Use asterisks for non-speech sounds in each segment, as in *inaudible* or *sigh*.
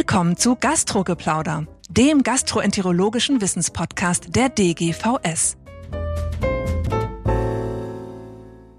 Willkommen zu Gastrogeplauder, dem gastroenterologischen Wissenspodcast der DGVS.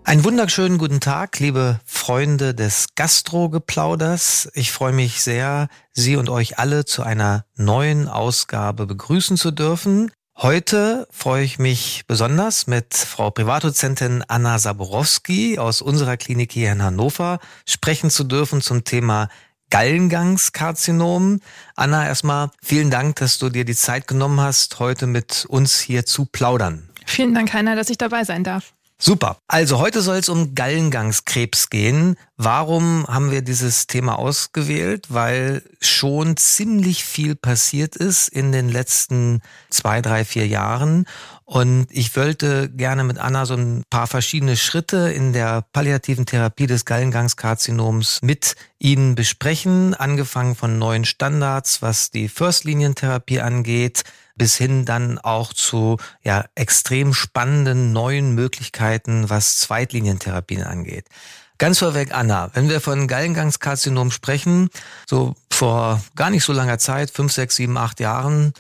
Einen wunderschönen guten Tag, liebe Freunde des Gastrogeplauders. Ich freue mich sehr, Sie und euch alle zu einer neuen Ausgabe begrüßen zu dürfen. Heute freue ich mich besonders mit Frau Privatdozentin Anna Saborowski aus unserer Klinik hier in Hannover sprechen zu dürfen zum Thema Gallengangskarzinom. Anna, erstmal vielen Dank, dass du dir die Zeit genommen hast, heute mit uns hier zu plaudern. Vielen Dank, Heiner, dass ich dabei sein darf. Super. Also heute soll es um Gallengangskrebs gehen. Warum haben wir dieses Thema ausgewählt? Weil schon ziemlich viel passiert ist in den letzten zwei, drei, vier Jahren. Und ich wollte gerne mit Anna so ein paar verschiedene Schritte in der palliativen Therapie des Gallengangskarzinoms mit Ihnen besprechen, angefangen von neuen Standards, was die First-Linien-Therapie angeht, bis hin dann auch zu ja, extrem spannenden neuen Möglichkeiten, was Zweitlinientherapien angeht. Ganz vorweg, Anna, wenn wir von Gallengangskarzinomen sprechen, so vor gar nicht so langer Zeit, fünf, sechs, sieben, acht Jahren,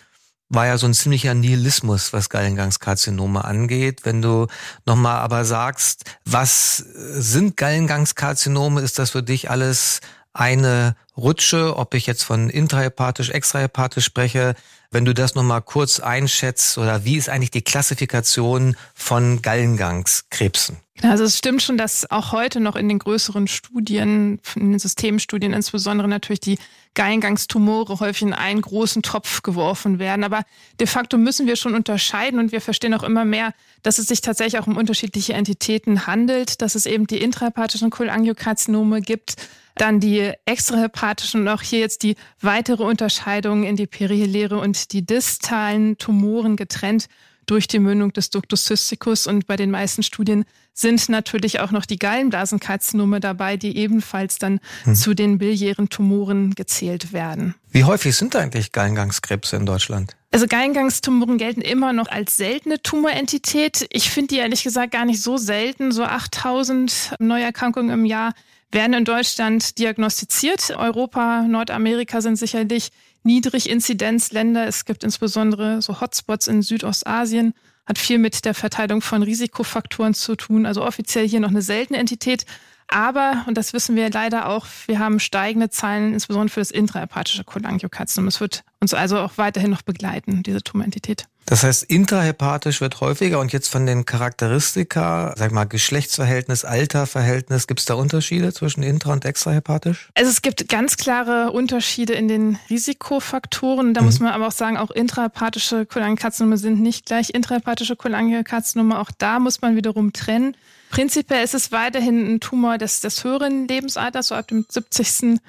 war ja so ein ziemlicher Nihilismus, was Gallengangkarzinome angeht. Wenn du nochmal aber sagst, was sind Gallengangskarzinome, ist das für dich alles eine Rutsche, ob ich jetzt von intrahepatisch, extrahepatisch spreche, wenn du das nochmal kurz einschätzt oder wie ist eigentlich die Klassifikation von Gallengangskrebsen? Also es stimmt schon, dass auch heute noch in den größeren Studien, in den Systemstudien insbesondere natürlich die Gallengangstumore häufig in einen großen Topf geworfen werden. Aber de facto müssen wir schon unterscheiden und wir verstehen auch immer mehr, dass es sich tatsächlich auch um unterschiedliche Entitäten handelt, dass es eben die intrahepatischen Cholangiokarzinome gibt, dann die extrahepatischen und auch hier jetzt die weitere Unterscheidung in die periheliäre und die distalen Tumoren getrennt durch die Mündung des Ductus cysticus. Und bei den meisten Studien sind natürlich auch noch die Gallenblasenkarzinome dabei, die ebenfalls dann hm. zu den biliären Tumoren gezählt werden. Wie häufig sind eigentlich Gallengangskrebse in Deutschland? Also Gallenangstumoren gelten immer noch als seltene Tumorentität. Ich finde die ehrlich gesagt gar nicht so selten. So 8000 Neuerkrankungen im Jahr werden in Deutschland diagnostiziert. Europa, Nordamerika sind sicherlich Niedriginzidenzländer. Es gibt insbesondere so Hotspots in Südostasien, hat viel mit der Verteilung von Risikofaktoren zu tun. Also offiziell hier noch eine seltene Entität. Aber, und das wissen wir leider auch, wir haben steigende Zahlen, insbesondere für das intrahepathische Cholangiokarzinom. Es wird uns also auch weiterhin noch begleiten, diese Tumorentität. Das heißt, intrahepatisch wird häufiger und jetzt von den Charakteristika, sag mal, Geschlechtsverhältnis, Alterverhältnis, gibt es da Unterschiede zwischen intra- und extrahepatisch? Also es gibt ganz klare Unterschiede in den Risikofaktoren. Da mhm. muss man aber auch sagen, auch intrahepatische Cholangiokarzinome sind nicht gleich intrahepatische Cholangiokarzinome. Auch da muss man wiederum trennen. Prinzipiell ist es weiterhin ein Tumor des, des höheren Lebensalters, so ab dem 70.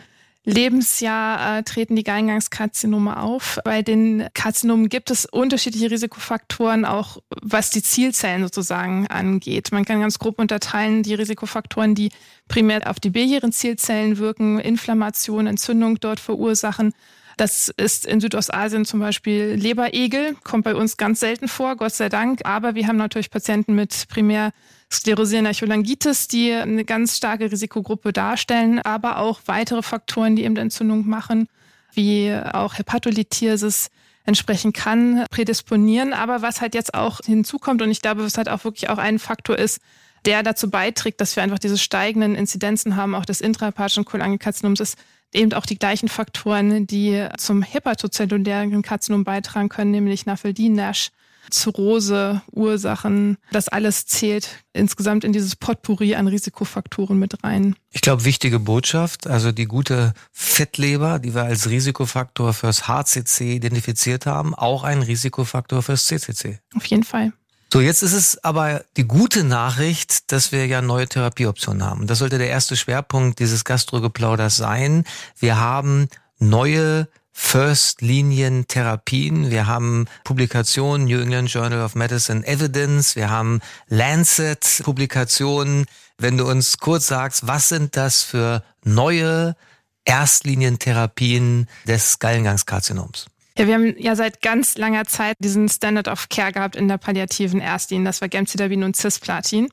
Lebensjahr äh, treten die Gallengangskarzinome auf. Bei den Karzinomen gibt es unterschiedliche Risikofaktoren, auch was die Zielzellen sozusagen angeht. Man kann ganz grob unterteilen die Risikofaktoren, die primär auf die biliären Zielzellen wirken, Inflammation, Entzündung dort verursachen. Das ist in Südostasien zum Beispiel Leberegel, kommt bei uns ganz selten vor, Gott sei Dank. Aber wir haben natürlich Patienten mit primär sklerosierender Cholangitis, die eine ganz starke Risikogruppe darstellen, aber auch weitere Faktoren, die eben Entzündung machen, wie auch Hepatolithiasis entsprechen kann, prädisponieren. Aber was halt jetzt auch hinzukommt und ich glaube, was halt auch wirklich auch ein Faktor ist, der dazu beiträgt, dass wir einfach diese steigenden Inzidenzen haben, auch des intrahepatischen Cholangikarzinums, ist eben auch die gleichen Faktoren, die zum hepatozellulären Karzinom beitragen können, nämlich Nafeldin, NASH, Zirrhose, Ursachen, das alles zählt insgesamt in dieses Potpourri an Risikofaktoren mit rein. Ich glaube, wichtige Botschaft, also die gute Fettleber, die wir als Risikofaktor fürs HCC identifiziert haben, auch ein Risikofaktor fürs CCC. Auf jeden Fall. So, jetzt ist es aber die gute Nachricht, dass wir ja neue Therapieoptionen haben. Das sollte der erste Schwerpunkt dieses Gastrogeplauders sein. Wir haben neue First-Linien-Therapien. Wir haben Publikationen, New England Journal of Medicine Evidence. Wir haben Lancet-Publikationen. Wenn du uns kurz sagst, was sind das für neue Erstlinientherapien des Gallengangskarzinoms? Ja, wir haben ja seit ganz langer Zeit diesen Standard of Care gehabt in der palliativen Erstlinie. Das war Gemcitabin und Cisplatin.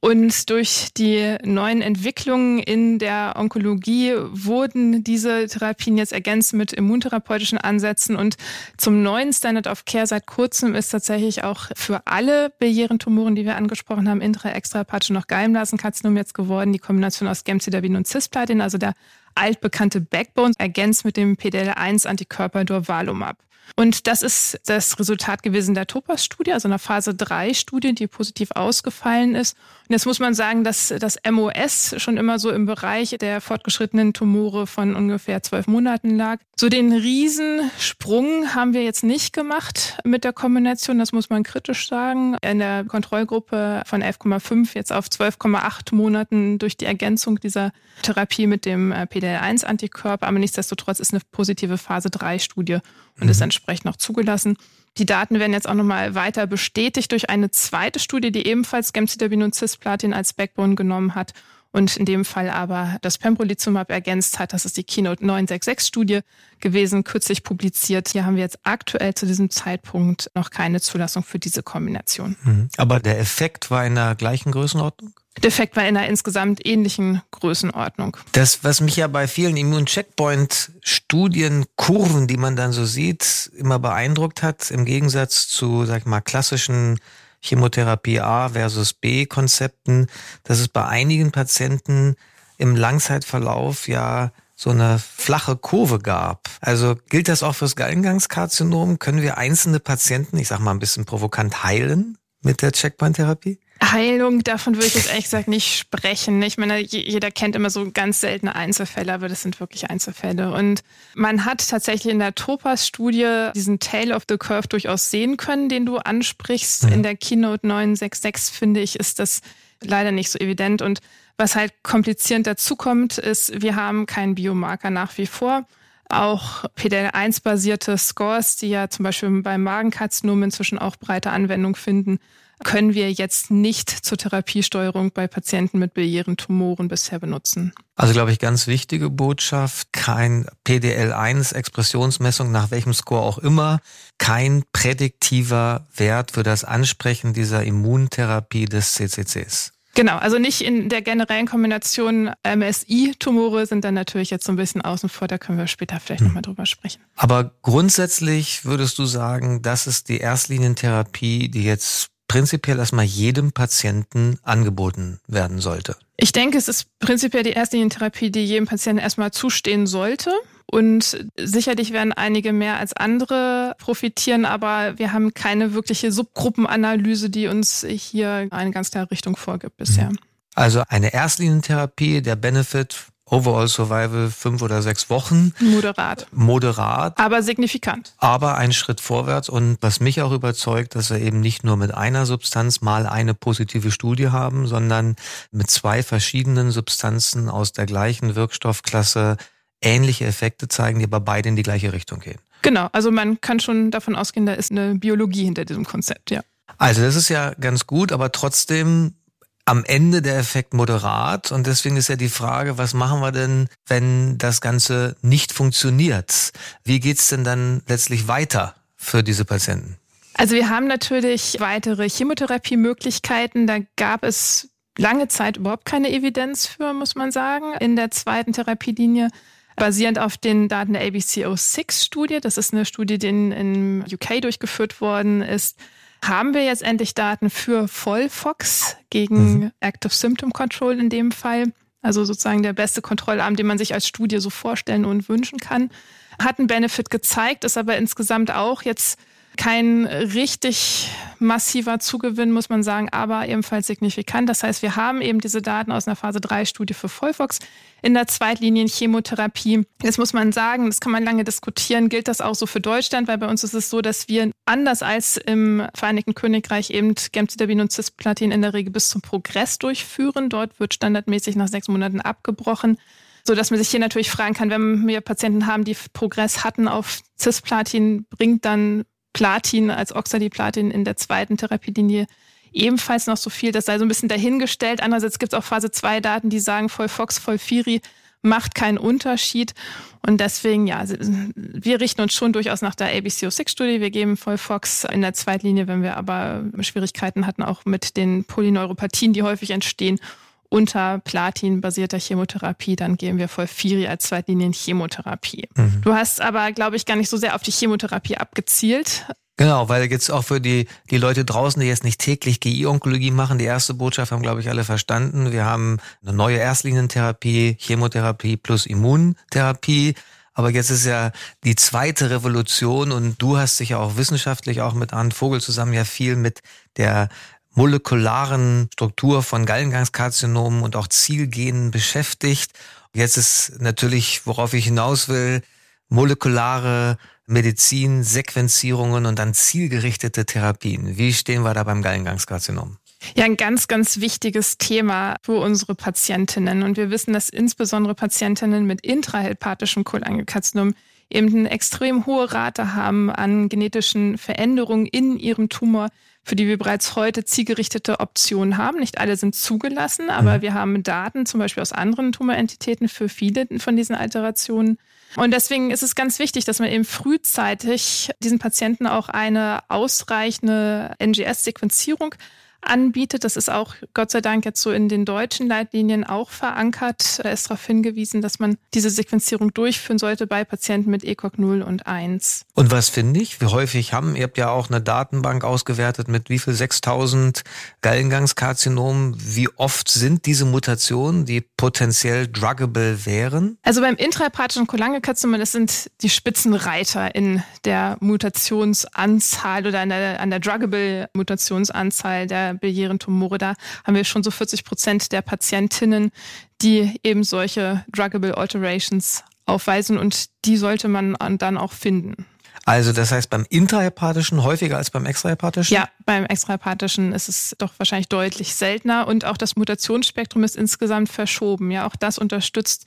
Und durch die neuen Entwicklungen in der Onkologie wurden diese Therapien jetzt ergänzt mit immuntherapeutischen Ansätzen. Und zum neuen Standard of Care seit kurzem ist tatsächlich auch für alle biliären die wir angesprochen haben, intra, extrahepatische noch Gallenblasenkarzinom jetzt geworden, die Kombination aus Gemcitabin und Cisplatin, also der altbekannte Backbone, ergänzt mit dem PDL1-Antikörper Durvalumab. Und das ist das Resultat gewesen der TOPAS-Studie, also einer Phase 3-Studie, die positiv ausgefallen ist. Und jetzt muss man sagen, dass das MOS schon immer so im Bereich der fortgeschrittenen Tumore von ungefähr zwölf Monaten lag. So den Riesensprung haben wir jetzt nicht gemacht mit der Kombination, das muss man kritisch sagen. In der Kontrollgruppe von 11,5 jetzt auf 12,8 Monaten durch die Ergänzung dieser Therapie mit dem äh, PDL1-Antikörper. Aber nichtsdestotrotz ist eine positive Phase 3-Studie und mhm. ist entsprechend auch zugelassen. Die Daten werden jetzt auch nochmal weiter bestätigt durch eine zweite Studie, die ebenfalls Gemcitabin und Cisplatin als Backbone genommen hat und in dem Fall aber das Pembrolizumab ergänzt hat. Das ist die Keynote 966-Studie gewesen, kürzlich publiziert. Hier haben wir jetzt aktuell zu diesem Zeitpunkt noch keine Zulassung für diese Kombination. Mhm. Aber der Effekt war in der gleichen Größenordnung? Der Effekt war in einer insgesamt ähnlichen Größenordnung. Das, was mich ja bei vielen Immun-Checkpoint-Studien, die man dann so sieht, immer beeindruckt hat, im Gegensatz zu, sag ich mal, klassischen Chemotherapie A versus B Konzepten, dass es bei einigen Patienten im Langzeitverlauf ja so eine flache Kurve gab. Also gilt das auch fürs Gallengangskarzinom? Können wir einzelne Patienten, ich sag mal ein bisschen provokant, heilen mit der Checkpoint-Therapie? Heilung, davon würde ich jetzt ehrlich gesagt nicht sprechen. Ich meine, jeder kennt immer so ganz seltene Einzelfälle, aber das sind wirklich Einzelfälle. Und man hat tatsächlich in der Topas-Studie diesen Tail of the Curve durchaus sehen können, den du ansprichst. Mhm. In der Keynote 966, finde ich, ist das leider nicht so evident. Und was halt komplizierend dazukommt, ist, wir haben keinen Biomarker nach wie vor auch PDL1-basierte Scores, die ja zum Beispiel beim Magenkarzinom inzwischen auch breite Anwendung finden, können wir jetzt nicht zur Therapiesteuerung bei Patienten mit biliären Tumoren bisher benutzen. Also glaube ich, ganz wichtige Botschaft, kein PDL1-Expressionsmessung nach welchem Score auch immer, kein prädiktiver Wert für das Ansprechen dieser Immuntherapie des CCCs. Genau, also nicht in der generellen Kombination MSI-Tumore sind dann natürlich jetzt so ein bisschen außen vor, da können wir später vielleicht hm. nochmal drüber sprechen. Aber grundsätzlich würdest du sagen, das ist die Erstlinientherapie, die jetzt prinzipiell erstmal jedem Patienten angeboten werden sollte? Ich denke, es ist prinzipiell die Erstlinientherapie, die jedem Patienten erstmal zustehen sollte. Und sicherlich werden einige mehr als andere profitieren, aber wir haben keine wirkliche Subgruppenanalyse, die uns hier eine ganz klare Richtung vorgibt bisher. Also eine Erstlinientherapie, der Benefit Overall Survival fünf oder sechs Wochen. Moderat. Moderat. Aber signifikant. Aber ein Schritt vorwärts und was mich auch überzeugt, dass wir eben nicht nur mit einer Substanz mal eine positive Studie haben, sondern mit zwei verschiedenen Substanzen aus der gleichen Wirkstoffklasse ähnliche Effekte zeigen, die aber beide in die gleiche Richtung gehen. Genau, also man kann schon davon ausgehen, da ist eine Biologie hinter diesem Konzept, ja. Also das ist ja ganz gut, aber trotzdem am Ende der Effekt moderat und deswegen ist ja die Frage, was machen wir denn, wenn das Ganze nicht funktioniert? Wie geht's denn dann letztlich weiter für diese Patienten? Also wir haben natürlich weitere Chemotherapiemöglichkeiten. Da gab es lange Zeit überhaupt keine Evidenz für, muss man sagen, in der zweiten Therapielinie. Basierend auf den Daten der ABC06-Studie, das ist eine Studie, die in, in UK durchgeführt worden ist, haben wir jetzt endlich Daten für Vollfox gegen mhm. Active Symptom Control in dem Fall. Also sozusagen der beste Kontrollarm, den man sich als Studie so vorstellen und wünschen kann. Hat einen Benefit gezeigt, ist aber insgesamt auch jetzt kein richtig massiver Zugewinn, muss man sagen, aber ebenfalls signifikant. Das heißt, wir haben eben diese Daten aus einer Phase 3 Studie für Vollfox in der Zweitlinien-Chemotherapie. Jetzt muss man sagen, das kann man lange diskutieren, gilt das auch so für Deutschland, weil bei uns ist es so, dass wir anders als im Vereinigten Königreich eben Gemcitabin und Cisplatin in der Regel bis zum Progress durchführen. Dort wird standardmäßig nach sechs Monaten abgebrochen so dass man sich hier natürlich fragen kann, wenn wir Patienten haben, die Progress hatten auf Cisplatin, bringt dann Platin als Oxaliplatin in der zweiten Therapielinie ebenfalls noch so viel. Das sei so ein bisschen dahingestellt. Andererseits gibt es auch Phase 2 Daten, die sagen, voll Fox, voll Firi macht keinen Unterschied. Und deswegen, ja, wir richten uns schon durchaus nach der ABCO6-Studie. Wir geben Vollfox in der Zweitlinie, wenn wir aber Schwierigkeiten hatten, auch mit den Polyneuropathien, die häufig entstehen, unter Platin-basierter Chemotherapie, dann geben wir Volfiri als Zweitlinien-Chemotherapie. Mhm. Du hast aber, glaube ich, gar nicht so sehr auf die Chemotherapie abgezielt. Genau, weil jetzt auch für die, die Leute draußen, die jetzt nicht täglich GI-Onkologie machen, die erste Botschaft haben, glaube ich, alle verstanden. Wir haben eine neue Erstlinientherapie, Chemotherapie plus Immuntherapie. Aber jetzt ist ja die zweite Revolution und du hast dich ja auch wissenschaftlich auch mit Arndt Vogel zusammen ja viel mit der molekularen Struktur von Gallengangskarzinomen und auch Zielgenen beschäftigt. Jetzt ist natürlich, worauf ich hinaus will, molekulare Medizin, Sequenzierungen und dann zielgerichtete Therapien. Wie stehen wir da beim Gallengangskarzinomen? Ja, ein ganz, ganz wichtiges Thema für unsere Patientinnen. Und wir wissen, dass insbesondere Patientinnen mit intrahepatischem Cholangiokarzinom eben eine extrem hohe Rate haben an genetischen Veränderungen in ihrem Tumor, für die wir bereits heute zielgerichtete Optionen haben. Nicht alle sind zugelassen, aber mhm. wir haben Daten zum Beispiel aus anderen Tumorentitäten für viele von diesen Alterationen. Und deswegen ist es ganz wichtig, dass man eben frühzeitig diesen Patienten auch eine ausreichende NGS-Sequenzierung anbietet. Das ist auch Gott sei Dank jetzt so in den deutschen Leitlinien auch verankert. Da ist darauf hingewiesen, dass man diese Sequenzierung durchführen sollte bei Patienten mit ECOG 0 und 1. Und was finde ich? Wie häufig haben, ihr habt ja auch eine Datenbank ausgewertet mit wie viel 6000 Gallengangskarzinomen. Wie oft sind diese Mutationen, die potenziell druggable wären? Also beim intrahepatischen Cholangiokarzinom, das sind die Spitzenreiter in der Mutationsanzahl oder an der, an der druggable Mutationsanzahl der biliären Tumore, da haben wir schon so 40 Prozent der Patientinnen, die eben solche druggable Alterations aufweisen und die sollte man dann auch finden. Also das heißt beim intrahepatischen häufiger als beim extrahepatischen? Ja, beim extrahepatischen ist es doch wahrscheinlich deutlich seltener und auch das Mutationsspektrum ist insgesamt verschoben. Ja, auch das unterstützt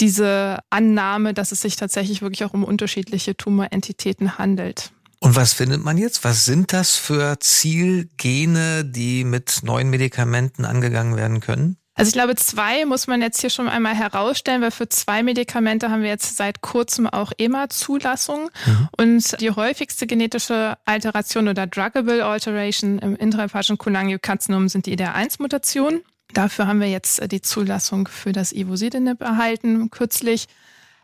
diese Annahme, dass es sich tatsächlich wirklich auch um unterschiedliche Tumorentitäten handelt. Und was findet man jetzt? Was sind das für Zielgene, die mit neuen Medikamenten angegangen werden können? Also ich glaube, zwei muss man jetzt hier schon einmal herausstellen, weil für zwei Medikamente haben wir jetzt seit kurzem auch EMA-Zulassung. Mhm. Und die häufigste genetische Alteration oder Druggable Alteration im intrahepatischen Cholangiokarzinom sind die IDR1-Mutationen. Dafür haben wir jetzt die Zulassung für das Ivosidenib erhalten, kürzlich.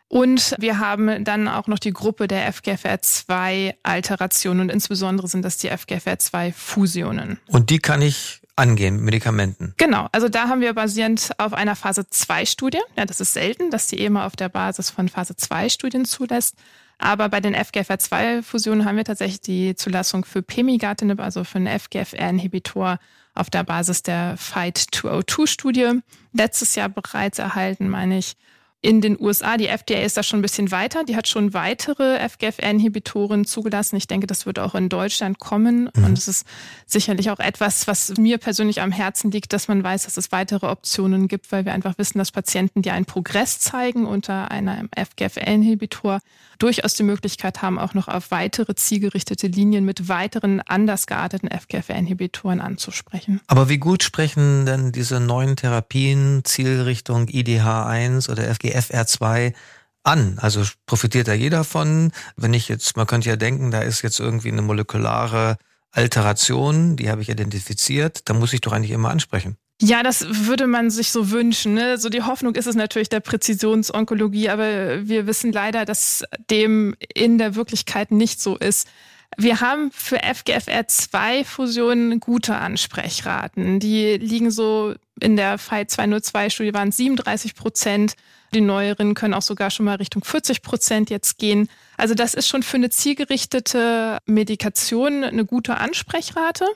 Und wir haben dann auch noch die Gruppe der FGFR2-Alterationen und insbesondere sind das die FGFR2-Fusionen. Und die kann ich angehen Medikamenten. Genau, also da haben wir basierend auf einer Phase 2 Studie, ja, das ist selten, dass die EMA auf der Basis von Phase 2 Studien zulässt. Aber bei den FGFR2-Fusionen haben wir tatsächlich die Zulassung für Pemigatinib, also für einen FGFR-Inhibitor auf der Basis der Fight 202-Studie. Letztes Jahr bereits erhalten, meine ich in den USA. Die FDA ist da schon ein bisschen weiter. Die hat schon weitere FGFR-Inhibitoren zugelassen. Ich denke, das wird auch in Deutschland kommen. Mhm. Und es ist sicherlich auch etwas, was mir persönlich am Herzen liegt, dass man weiß, dass es weitere Optionen gibt, weil wir einfach wissen, dass Patienten, die einen Progress zeigen unter einem FGFR-Inhibitor, durchaus die Möglichkeit haben, auch noch auf weitere zielgerichtete Linien mit weiteren anders gearteten FGFR-Inhibitoren anzusprechen. Aber wie gut sprechen denn diese neuen Therapien, Zielrichtung IDH1 oder FGFR2 an? Also profitiert da jeder von? Wenn ich jetzt, man könnte ja denken, da ist jetzt irgendwie eine molekulare Alteration, die habe ich identifiziert, da muss ich doch eigentlich immer ansprechen. Ja, das würde man sich so wünschen. Ne? So die Hoffnung ist es natürlich der Präzisionsonkologie, aber wir wissen leider, dass dem in der Wirklichkeit nicht so ist. Wir haben für FGFR2-Fusionen gute Ansprechraten. Die liegen so in der FIGHT 202-Studie waren 37 Prozent. Die neueren können auch sogar schon mal Richtung 40 Prozent jetzt gehen. Also das ist schon für eine zielgerichtete Medikation eine gute Ansprechrate.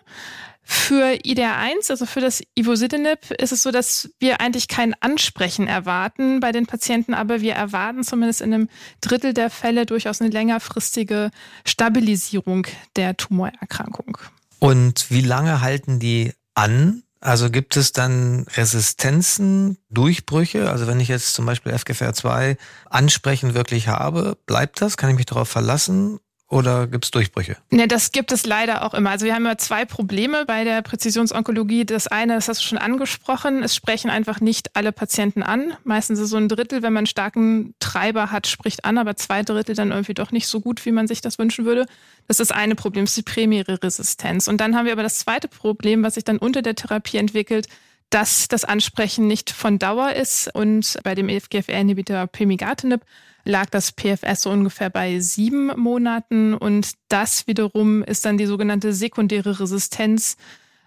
Für IDR1, also für das Ivosidenib, ist es so, dass wir eigentlich kein Ansprechen erwarten bei den Patienten, aber wir erwarten zumindest in einem Drittel der Fälle durchaus eine längerfristige Stabilisierung der Tumorerkrankung. Und wie lange halten die an? Also gibt es dann Resistenzen, Durchbrüche? Also wenn ich jetzt zum Beispiel FGFR2 ansprechen wirklich habe, bleibt das? Kann ich mich darauf verlassen? Oder gibt es Durchbrüche? Ne, das gibt es leider auch immer. Also wir haben ja zwei Probleme bei der Präzisionsonkologie. Das eine, das hast du schon angesprochen, es sprechen einfach nicht alle Patienten an. Meistens ist so ein Drittel, wenn man einen starken Treiber hat, spricht an, aber zwei Drittel dann irgendwie doch nicht so gut, wie man sich das wünschen würde. Das ist das eine Problem, das ist die primäre Resistenz. Und dann haben wir aber das zweite Problem, was sich dann unter der Therapie entwickelt, dass das Ansprechen nicht von Dauer ist. Und bei dem EFGFR-Inhibitor Pemigatinib lag das PFS so ungefähr bei sieben Monaten. Und das wiederum ist dann die sogenannte sekundäre Resistenz,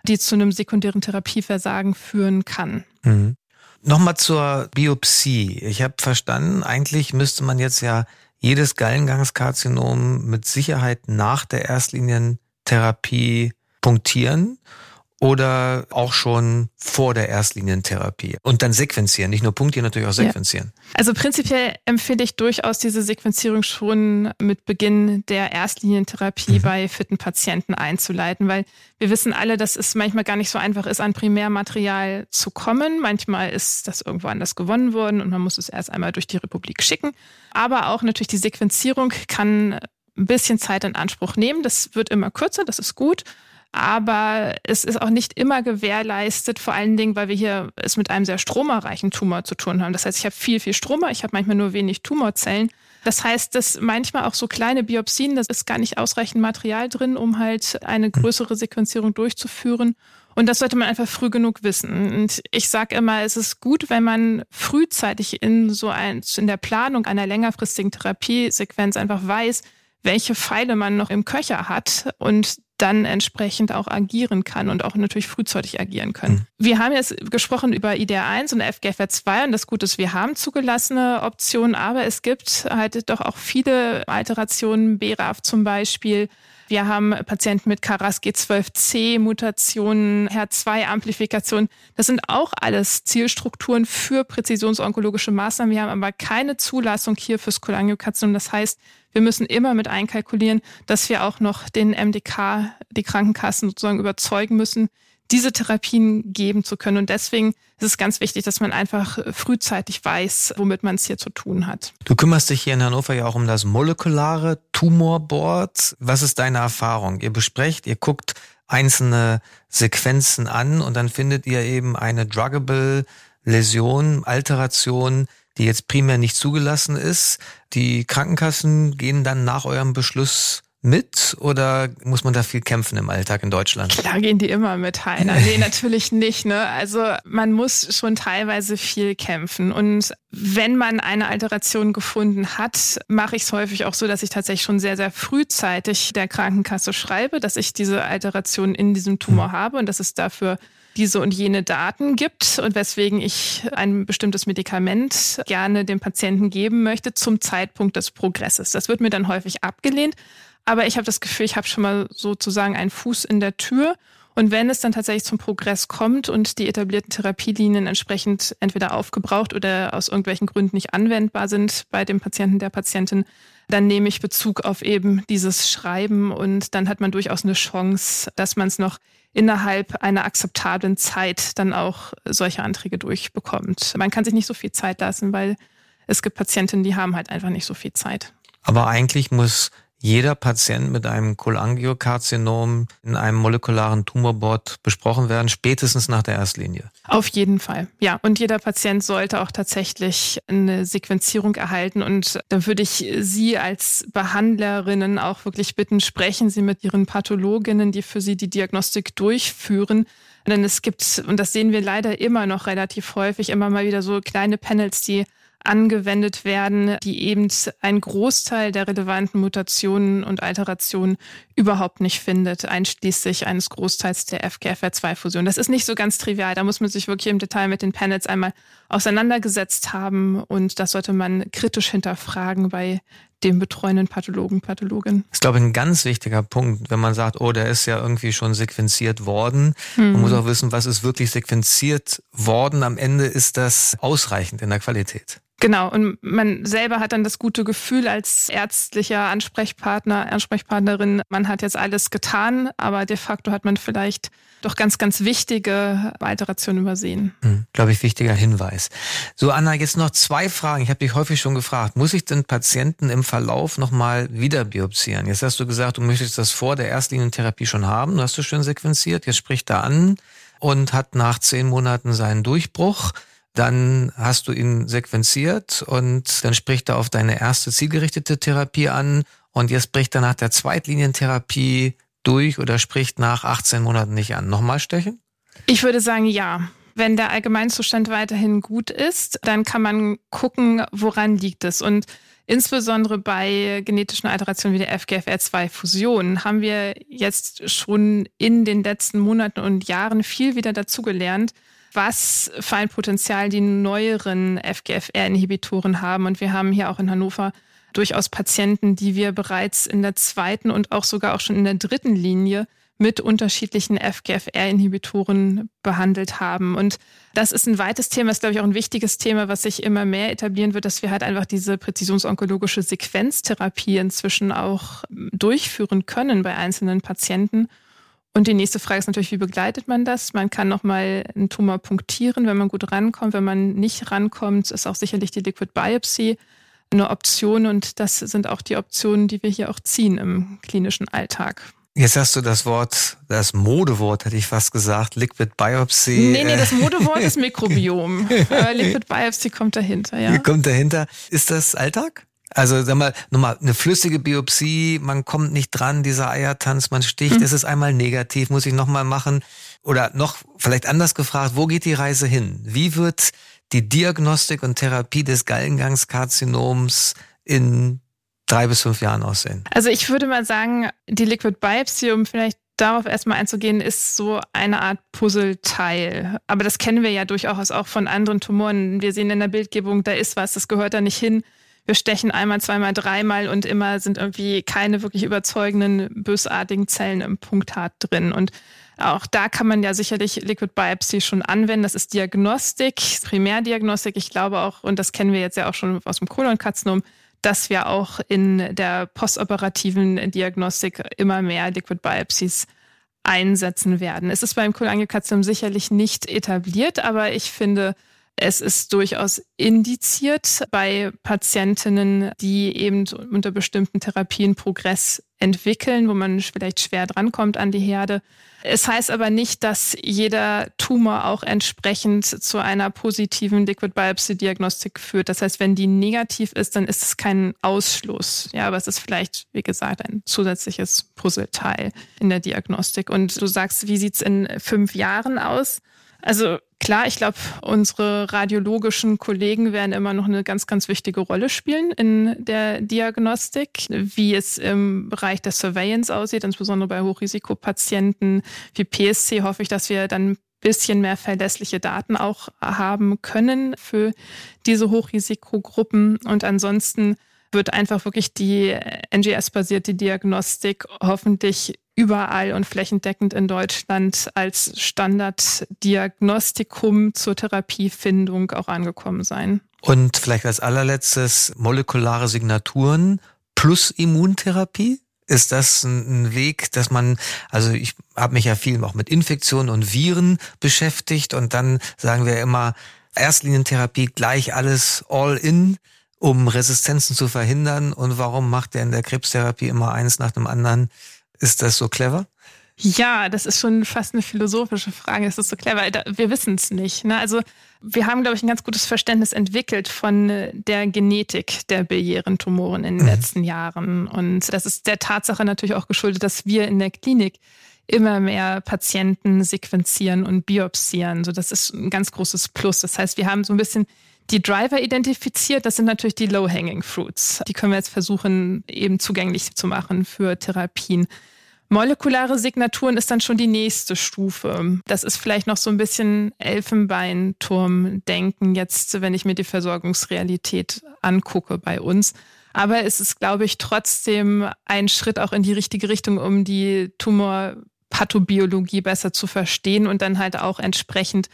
die zu einem sekundären Therapieversagen führen kann. Mhm. Nochmal zur Biopsie. Ich habe verstanden, eigentlich müsste man jetzt ja jedes Gallengangskarzinom mit Sicherheit nach der Erstlinientherapie punktieren oder auch schon vor der Erstlinientherapie und dann sequenzieren, nicht nur punktieren, natürlich auch sequenzieren. Ja. Also prinzipiell empfehle ich durchaus diese Sequenzierung schon mit Beginn der Erstlinientherapie mhm. bei fitten Patienten einzuleiten, weil wir wissen alle, dass es manchmal gar nicht so einfach ist, an Primärmaterial zu kommen. Manchmal ist das irgendwo anders gewonnen worden und man muss es erst einmal durch die Republik schicken. Aber auch natürlich die Sequenzierung kann ein bisschen Zeit in Anspruch nehmen. Das wird immer kürzer, das ist gut aber es ist auch nicht immer gewährleistet, vor allen Dingen, weil wir hier es mit einem sehr stromerreichen Tumor zu tun haben. Das heißt, ich habe viel, viel Stromer, ich habe manchmal nur wenig Tumorzellen. Das heißt, dass manchmal auch so kleine Biopsien, das ist gar nicht ausreichend Material drin, um halt eine hm. größere Sequenzierung durchzuführen. Und das sollte man einfach früh genug wissen. Und ich sage immer, es ist gut, wenn man frühzeitig in so ein, in der Planung einer längerfristigen Therapiesequenz einfach weiß, welche Pfeile man noch im Köcher hat und dann entsprechend auch agieren kann und auch natürlich frühzeitig agieren können. Mhm. Wir haben jetzt gesprochen über IDR1 und FGFR2 und das Gute ist, wir haben zugelassene Optionen, aber es gibt halt doch auch viele Alterationen, BRAF zum Beispiel, wir haben Patienten mit KRAS G12C Mutationen, HER2-Amplifikation. Das sind auch alles Zielstrukturen für präzisionsonkologische Maßnahmen. Wir haben aber keine Zulassung hier fürs Cholangiokarzinom. Das heißt, wir müssen immer mit einkalkulieren, dass wir auch noch den MDK, die Krankenkassen sozusagen überzeugen müssen, diese Therapien geben zu können. Und deswegen ist es ganz wichtig, dass man einfach frühzeitig weiß, womit man es hier zu tun hat. Du kümmerst dich hier in Hannover ja auch um das molekulare Tumorboard. Was ist deine Erfahrung? Ihr besprecht, ihr guckt einzelne Sequenzen an und dann findet ihr eben eine druggable Läsion, Alteration, die jetzt primär nicht zugelassen ist. Die Krankenkassen gehen dann nach eurem Beschluss mit oder muss man da viel kämpfen im Alltag in Deutschland? Klar gehen die immer mit, Heiner. Nee, *laughs* natürlich nicht. Ne? Also man muss schon teilweise viel kämpfen. Und wenn man eine Alteration gefunden hat, mache ich es häufig auch so, dass ich tatsächlich schon sehr, sehr frühzeitig der Krankenkasse schreibe, dass ich diese Alteration in diesem Tumor mhm. habe und dass es dafür diese und jene Daten gibt und weswegen ich ein bestimmtes Medikament gerne dem Patienten geben möchte zum Zeitpunkt des Progresses. Das wird mir dann häufig abgelehnt, aber ich habe das Gefühl, ich habe schon mal sozusagen einen Fuß in der Tür. Und wenn es dann tatsächlich zum Progress kommt und die etablierten Therapielinien entsprechend entweder aufgebraucht oder aus irgendwelchen Gründen nicht anwendbar sind bei dem Patienten, der Patientin, dann nehme ich Bezug auf eben dieses Schreiben und dann hat man durchaus eine Chance, dass man es noch innerhalb einer akzeptablen Zeit dann auch solche Anträge durchbekommt. Man kann sich nicht so viel Zeit lassen, weil es gibt Patientinnen, die haben halt einfach nicht so viel Zeit. Aber eigentlich muss jeder Patient mit einem Cholangiokarzinom in einem molekularen Tumorboard besprochen werden, spätestens nach der Erstlinie. Auf jeden Fall, ja. Und jeder Patient sollte auch tatsächlich eine Sequenzierung erhalten. Und da würde ich Sie als Behandlerinnen auch wirklich bitten, sprechen Sie mit Ihren Pathologinnen, die für Sie die Diagnostik durchführen. Denn es gibt, und das sehen wir leider immer noch relativ häufig, immer mal wieder so kleine Panels, die angewendet werden, die eben einen Großteil der relevanten Mutationen und Alterationen überhaupt nicht findet, einschließlich eines Großteils der FGFR2-Fusion. Das ist nicht so ganz trivial. Da muss man sich wirklich im Detail mit den Panels einmal auseinandergesetzt haben und das sollte man kritisch hinterfragen bei dem betreuenden Pathologen, Pathologin. Das ist, glaube ich, ein ganz wichtiger Punkt, wenn man sagt, oh, der ist ja irgendwie schon sequenziert worden. Mhm. Man muss auch wissen, was ist wirklich sequenziert worden. Am Ende ist das ausreichend in der Qualität. Genau, und man selber hat dann das gute Gefühl als ärztlicher Ansprechpartner, Ansprechpartnerin, man hat jetzt alles getan, aber de facto hat man vielleicht doch ganz, ganz wichtige Alterationen übersehen. Hm, Glaube ich, wichtiger Hinweis. So, Anna, jetzt noch zwei Fragen. Ich habe dich häufig schon gefragt. Muss ich den Patienten im Verlauf nochmal wieder biopsieren. Jetzt hast du gesagt, du möchtest das vor der Erstlinientherapie schon haben. Du hast du schön sequenziert. Jetzt spricht er an und hat nach zehn Monaten seinen Durchbruch. Dann hast du ihn sequenziert und dann spricht er auf deine erste zielgerichtete Therapie an und jetzt bricht er nach der Zweitlinientherapie durch oder spricht nach 18 Monaten nicht an. Nochmal stechen? Ich würde sagen, ja. Wenn der Allgemeinzustand weiterhin gut ist, dann kann man gucken, woran liegt es. Und insbesondere bei genetischen Alterationen wie der FGFR2-Fusion haben wir jetzt schon in den letzten Monaten und Jahren viel wieder dazugelernt, was für ein Potenzial die neueren FGFR-Inhibitoren haben. Und wir haben hier auch in Hannover durchaus Patienten, die wir bereits in der zweiten und auch sogar auch schon in der dritten Linie mit unterschiedlichen FGFR-Inhibitoren behandelt haben. Und das ist ein weites Thema, ist, glaube ich, auch ein wichtiges Thema, was sich immer mehr etablieren wird, dass wir halt einfach diese präzisionsonkologische Sequenztherapie inzwischen auch durchführen können bei einzelnen Patienten. Und die nächste Frage ist natürlich, wie begleitet man das? Man kann nochmal einen Tumor punktieren, wenn man gut rankommt. Wenn man nicht rankommt, ist auch sicherlich die Liquid Biopsy eine Option. Und das sind auch die Optionen, die wir hier auch ziehen im klinischen Alltag. Jetzt hast du das Wort, das Modewort, hätte ich fast gesagt, Liquid Biopsy. Nee, nee, das Modewort ist *laughs* Mikrobiom. Aber Liquid Biopsy kommt dahinter, ja. Kommt dahinter. Ist das Alltag? Also sag mal, nochmal, eine flüssige Biopsie, man kommt nicht dran, dieser Eiertanz, man sticht, mhm. es ist einmal negativ, muss ich nochmal machen. Oder noch vielleicht anders gefragt, wo geht die Reise hin? Wie wird die Diagnostik und Therapie des Gallengangskarzinoms in drei bis fünf Jahren aussehen? Also ich würde mal sagen, die Liquid Biopsy, um vielleicht darauf erstmal einzugehen, ist so eine Art Puzzleteil. Aber das kennen wir ja durchaus auch von anderen Tumoren. Wir sehen in der Bildgebung, da ist was, das gehört da nicht hin. Wir stechen einmal, zweimal, dreimal und immer sind irgendwie keine wirklich überzeugenden, bösartigen Zellen im Punktat drin. Und auch da kann man ja sicherlich Liquid Biopsy schon anwenden. Das ist Diagnostik, Primärdiagnostik. Ich glaube auch, und das kennen wir jetzt ja auch schon aus dem Kolonkarzinom, dass wir auch in der postoperativen Diagnostik immer mehr Liquid Biopsies einsetzen werden. Es ist beim Cholangiokarzinom sicherlich nicht etabliert, aber ich finde, es ist durchaus indiziert bei Patientinnen, die eben unter bestimmten Therapien Progress entwickeln, wo man vielleicht schwer drankommt an die Herde. Es heißt aber nicht, dass jeder Tumor auch entsprechend zu einer positiven Liquid Biopsy Diagnostik führt. Das heißt, wenn die negativ ist, dann ist es kein Ausschluss. Ja, aber es ist vielleicht, wie gesagt, ein zusätzliches Puzzleteil in der Diagnostik. Und du sagst, wie sieht's in fünf Jahren aus? Also klar, ich glaube, unsere radiologischen Kollegen werden immer noch eine ganz, ganz wichtige Rolle spielen in der Diagnostik, wie es im Bereich der Surveillance aussieht, insbesondere bei Hochrisikopatienten wie PSC hoffe ich, dass wir dann bisschen mehr verlässliche Daten auch haben können für diese Hochrisikogruppen. Und ansonsten wird einfach wirklich die NGS-basierte Diagnostik hoffentlich überall und flächendeckend in Deutschland als Standarddiagnostikum zur Therapiefindung auch angekommen sein. Und vielleicht als allerletztes molekulare Signaturen plus Immuntherapie? Ist das ein Weg, dass man, also ich habe mich ja viel auch mit Infektionen und Viren beschäftigt und dann sagen wir immer, Erstlinientherapie gleich alles all in, um Resistenzen zu verhindern. Und warum macht der in der Krebstherapie immer eins nach dem anderen? Ist das so clever? Ja, das ist schon fast eine philosophische Frage. Ist das so clever? Wir wissen es nicht. Ne? Also wir haben, glaube ich, ein ganz gutes Verständnis entwickelt von äh, der Genetik der biliären Tumoren in den mhm. letzten Jahren. Und das ist der Tatsache natürlich auch geschuldet, dass wir in der Klinik immer mehr Patienten sequenzieren und biopsieren. So, das ist ein ganz großes Plus. Das heißt, wir haben so ein bisschen die Driver identifiziert. Das sind natürlich die Low-Hanging Fruits. Die können wir jetzt versuchen, eben zugänglich zu machen für Therapien. Molekulare Signaturen ist dann schon die nächste Stufe. Das ist vielleicht noch so ein bisschen Elfenbeinturm-Denken jetzt, wenn ich mir die Versorgungsrealität angucke bei uns. Aber es ist, glaube ich, trotzdem ein Schritt auch in die richtige Richtung, um die Tumorpathobiologie besser zu verstehen und dann halt auch entsprechend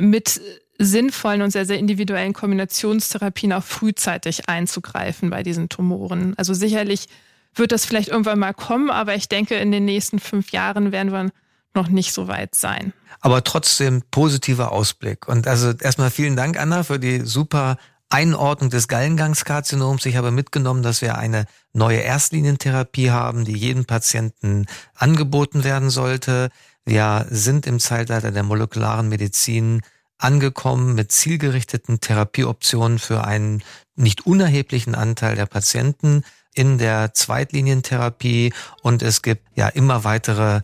mit sinnvollen und sehr, sehr individuellen Kombinationstherapien auch frühzeitig einzugreifen bei diesen Tumoren. Also sicherlich wird das vielleicht irgendwann mal kommen, aber ich denke, in den nächsten fünf Jahren werden wir noch nicht so weit sein. Aber trotzdem positiver Ausblick. Und also erstmal vielen Dank, Anna, für die super Einordnung des Gallengangskarzinoms. Ich habe mitgenommen, dass wir eine neue Erstlinientherapie haben, die jedem Patienten angeboten werden sollte. Wir sind im Zeitalter der molekularen Medizin angekommen mit zielgerichteten Therapieoptionen für einen nicht unerheblichen Anteil der Patienten in der Zweitlinientherapie und es gibt ja immer weitere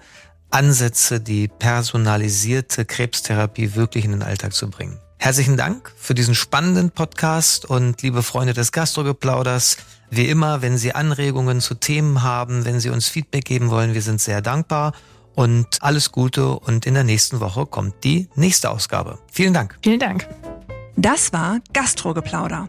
Ansätze, die personalisierte Krebstherapie wirklich in den Alltag zu bringen. Herzlichen Dank für diesen spannenden Podcast und liebe Freunde des Gastrogeplauders, wie immer, wenn Sie Anregungen zu Themen haben, wenn Sie uns Feedback geben wollen, wir sind sehr dankbar und alles Gute und in der nächsten Woche kommt die nächste Ausgabe. Vielen Dank. Vielen Dank. Das war Gastrogeplauder,